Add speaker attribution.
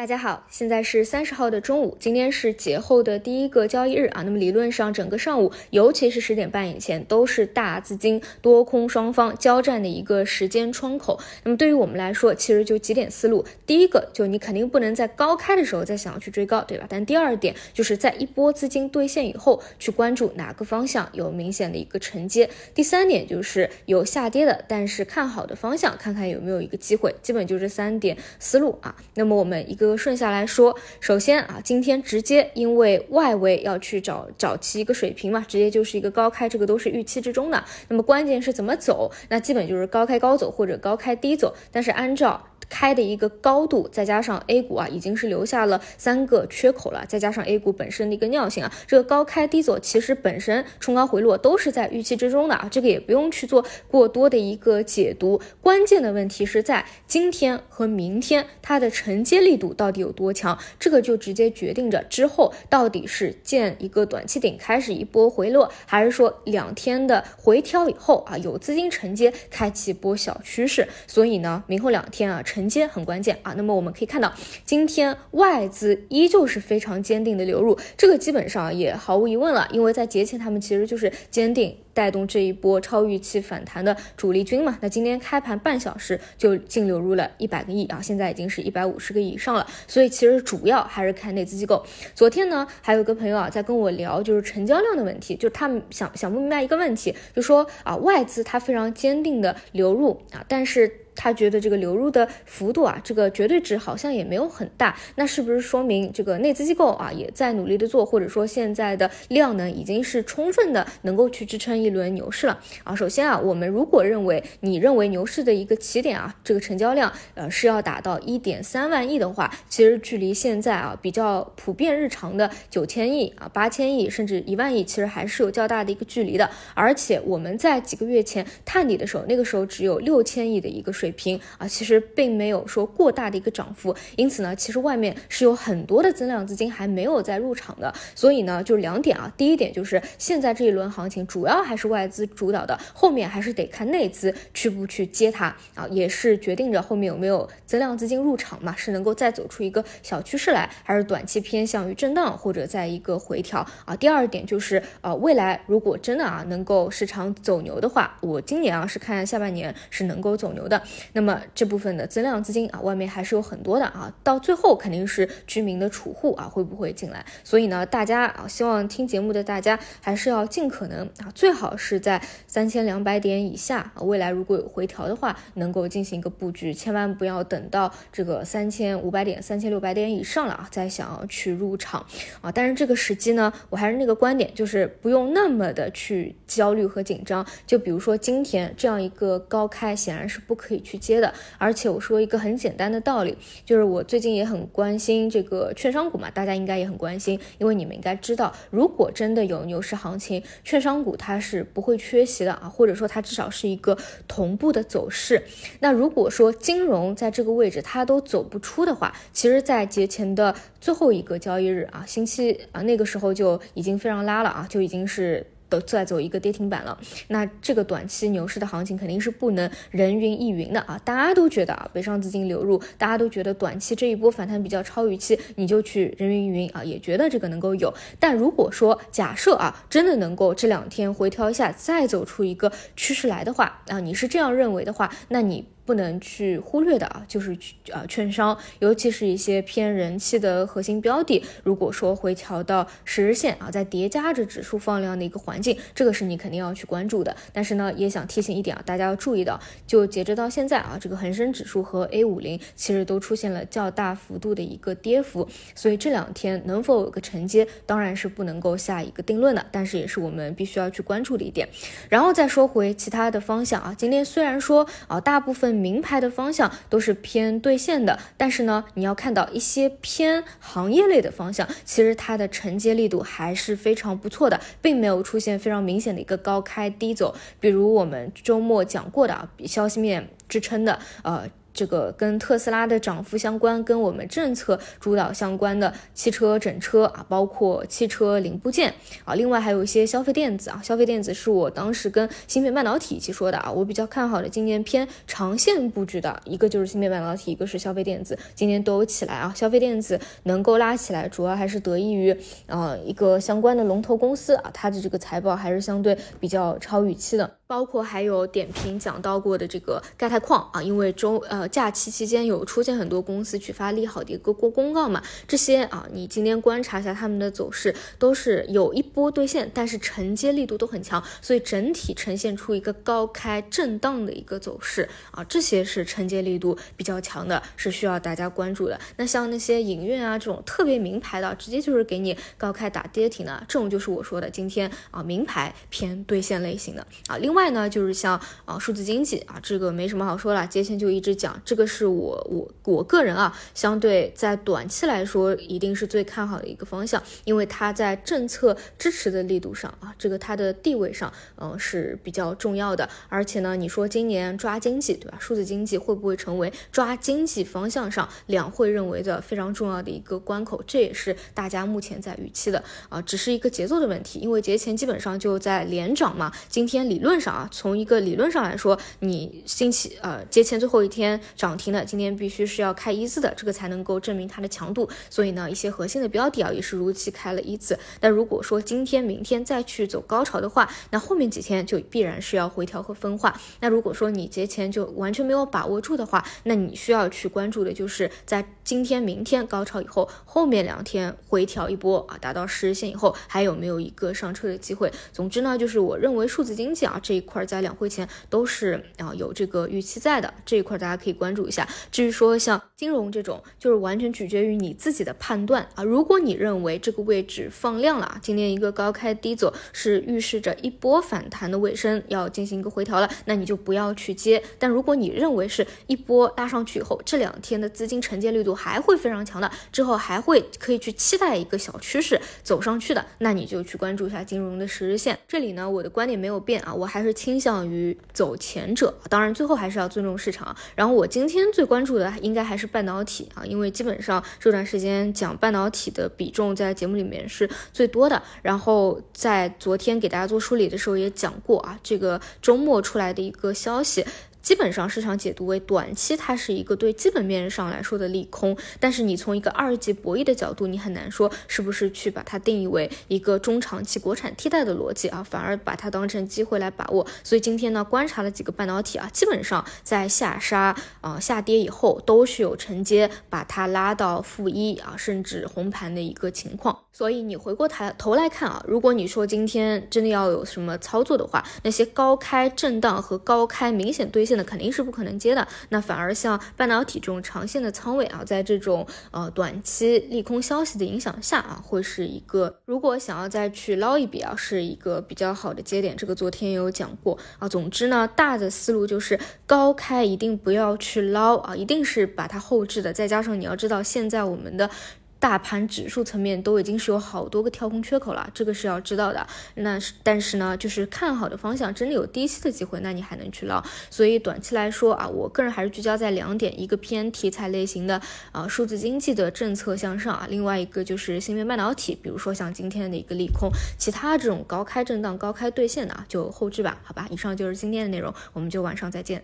Speaker 1: 大家好，现在是三十号的中午，今天是节后的第一个交易日啊。那么理论上，整个上午，尤其是十点半以前，都是大资金多空双方交战的一个时间窗口。那么对于我们来说，其实就几点思路：第一个，就你肯定不能在高开的时候再想要去追高，对吧？但第二点，就是在一波资金兑现以后，去关注哪个方向有明显的一个承接。第三点就是有下跌的，但是看好的方向，看看有没有一个机会。基本就这三点思路啊。那么我们一个。顺下来说，首先啊，今天直接因为外围要去找找齐一个水平嘛，直接就是一个高开，这个都是预期之中的。那么关键是怎么走，那基本就是高开高走或者高开低走，但是按照。开的一个高度，再加上 A 股啊，已经是留下了三个缺口了，再加上 A 股本身的一个尿性啊，这个高开低走其实本身冲高回落都是在预期之中的啊，这个也不用去做过多的一个解读。关键的问题是在今天和明天它的承接力度到底有多强，这个就直接决定着之后到底是建一个短期顶开始一波回落，还是说两天的回调以后啊有资金承接开启一波小趋势。所以呢，明后两天啊承。承接很关键啊，那么我们可以看到，今天外资依旧是非常坚定的流入，这个基本上也毫无疑问了，因为在节前他们其实就是坚定。带动这一波超预期反弹的主力军嘛，那今天开盘半小时就净流入了一百个亿啊，现在已经是一百五十个亿以上了，所以其实主要还是看内资机构。昨天呢，还有个朋友啊在跟我聊，就是成交量的问题，就他们想想不明白一个问题，就说啊外资它非常坚定的流入啊，但是他觉得这个流入的幅度啊，这个绝对值好像也没有很大，那是不是说明这个内资机构啊也在努力的做，或者说现在的量能已经是充分的能够去支撑一轮牛市了啊！首先啊，我们如果认为你认为牛市的一个起点啊，这个成交量呃是要达到一点三万亿的话，其实距离现在啊比较普遍日常的九千亿啊、八千亿甚至一万亿，其实还是有较大的一个距离的。而且我们在几个月前探底的时候，那个时候只有六千亿的一个水水平啊，其实并没有说过大的一个涨幅。因此呢，其实外面是有很多的增量资金还没有在入场的。所以呢，就两点啊，第一点就是现在这一轮行情主要还是。外资主导的，后面还是得看内资去不去接它啊，也是决定着后面有没有增量资金入场嘛，是能够再走出一个小趋势来，还是短期偏向于震荡或者在一个回调啊。第二点就是呃，未来如果真的啊能够市场走牛的话，我今年啊是看下半年是能够走牛的，那么这部分的增量资金啊，外面还是有很多的啊，到最后肯定是居民的储户啊会不会进来？所以呢，大家啊，希望听节目的大家还是要尽可能啊，最好。是在三千两百点以下啊，未来如果有回调的话，能够进行一个布局，千万不要等到这个三千五百点、三千六百点以上了啊，再想要去入场啊。但是这个时机呢，我还是那个观点，就是不用那么的去焦虑和紧张。就比如说今天这样一个高开，显然是不可以去接的。而且我说一个很简单的道理，就是我最近也很关心这个券商股嘛，大家应该也很关心，因为你们应该知道，如果真的有牛市行情，券商股它是。不会缺席的啊，或者说它至少是一个同步的走势。那如果说金融在这个位置它都走不出的话，其实，在节前的最后一个交易日啊，星期啊那个时候就已经非常拉了啊，就已经是。都在走一个跌停板了，那这个短期牛市的行情肯定是不能人云亦云的啊！大家都觉得啊，北上资金流入，大家都觉得短期这一波反弹比较超预期，你就去人云亦云啊，也觉得这个能够有。但如果说假设啊，真的能够这两天回调一下，再走出一个趋势来的话啊，你是这样认为的话，那你。不能去忽略的啊，就是啊，券商，尤其是一些偏人气的核心标的，如果说回调到十日线啊，在叠加着指数放量的一个环境，这个是你肯定要去关注的。但是呢，也想提醒一点啊，大家要注意到，就截止到现在啊，这个恒生指数和 A 五零其实都出现了较大幅度的一个跌幅，所以这两天能否有个承接，当然是不能够下一个定论的，但是也是我们必须要去关注的一点。然后再说回其他的方向啊，今天虽然说啊，大部分。名牌的方向都是偏兑现的，但是呢，你要看到一些偏行业类的方向，其实它的承接力度还是非常不错的，并没有出现非常明显的一个高开低走。比如我们周末讲过的啊，消息面支撑的，呃。这个跟特斯拉的涨幅相关，跟我们政策主导相关的汽车整车啊，包括汽车零部件啊，另外还有一些消费电子啊，消费电子是我当时跟芯片半导体一起说的啊，我比较看好的今年偏长线布局的一个就是芯片半导体，一个是消费电子，今年都起来啊，消费电子能够拉起来，主要还是得益于啊一个相关的龙头公司啊，它的这个财报还是相对比较超预期的。包括还有点评讲到过的这个钙钛矿啊，因为周呃假期期间有出现很多公司去发利好的一个公公告嘛，这些啊你今天观察一下他们的走势，都是有一波兑现，但是承接力度都很强，所以整体呈现出一个高开震荡的一个走势啊，这些是承接力度比较强的，是需要大家关注的。那像那些影院啊这种特别名牌的，直接就是给你高开打跌停的，这种就是我说的今天啊名牌偏兑现类型的啊，另外。呢，就是像啊数字经济啊，这个没什么好说了，节前就一直讲，这个是我我我个人啊，相对在短期来说，一定是最看好的一个方向，因为它在政策支持的力度上啊，这个它的地位上，嗯是比较重要的。而且呢，你说今年抓经济，对吧？数字经济会不会成为抓经济方向上两会认为的非常重要的一个关口？这也是大家目前在预期的啊，只是一个节奏的问题，因为节前基本上就在连涨嘛，今天理论上。啊，从一个理论上来说，你星期呃节前最后一天涨停的，今天必须是要开一字的，这个才能够证明它的强度。所以呢，一些核心的标的啊，也是如期开了一字。那如果说今天、明天再去走高潮的话，那后面几天就必然是要回调和分化。那如果说你节前就完全没有把握住的话，那你需要去关注的就是在今天、明天高潮以后，后面两天回调一波啊，达到十日线以后，还有没有一个上车的机会？总之呢，就是我认为数字经济啊这。一块在两会前都是啊有这个预期在的这一块，大家可以关注一下。至于说像金融这种，就是完全取决于你自己的判断啊。如果你认为这个位置放量了，今天一个高开低走是预示着一波反弹的尾声，要进行一个回调了，那你就不要去接。但如果你认为是一波拉上去以后，这两天的资金承接力度还会非常强的，之后还会可以去期待一个小趋势走上去的，那你就去关注一下金融的十日线。这里呢，我的观点没有变啊，我还是。倾向于走前者，当然最后还是要尊重市场。然后我今天最关注的应该还是半导体啊，因为基本上这段时间讲半导体的比重在节目里面是最多的。然后在昨天给大家做梳理的时候也讲过啊，这个周末出来的一个消息。基本上市场解读为短期它是一个对基本面上来说的利空，但是你从一个二级博弈的角度，你很难说是不是去把它定义为一个中长期国产替代的逻辑啊，反而把它当成机会来把握。所以今天呢，观察了几个半导体啊，基本上在下杀啊下跌以后，都是有承接把它拉到负一啊，甚至红盘的一个情况。所以你回过头头来看啊，如果你说今天真的要有什么操作的话，那些高开震荡和高开明显兑现的肯定是不可能接的。那反而像半导体这种长线的仓位啊，在这种呃短期利空消息的影响下啊，会是一个如果想要再去捞一笔啊，是一个比较好的节点。这个昨天也有讲过啊。总之呢，大的思路就是高开一定不要去捞啊，一定是把它后置的。再加上你要知道，现在我们的。大盘指数层面都已经是有好多个跳空缺口了，这个是要知道的。那是但是呢，就是看好的方向真的有低吸的机会，那你还能去捞。所以短期来说啊，我个人还是聚焦在两点：一个偏题材类型的啊，数字经济的政策向上啊；另外一个就是芯片半导体，比如说像今天的一个利空。其他这种高开震荡、高开兑现的啊，就后置吧，好吧。以上就是今天的内容，我们就晚上再见。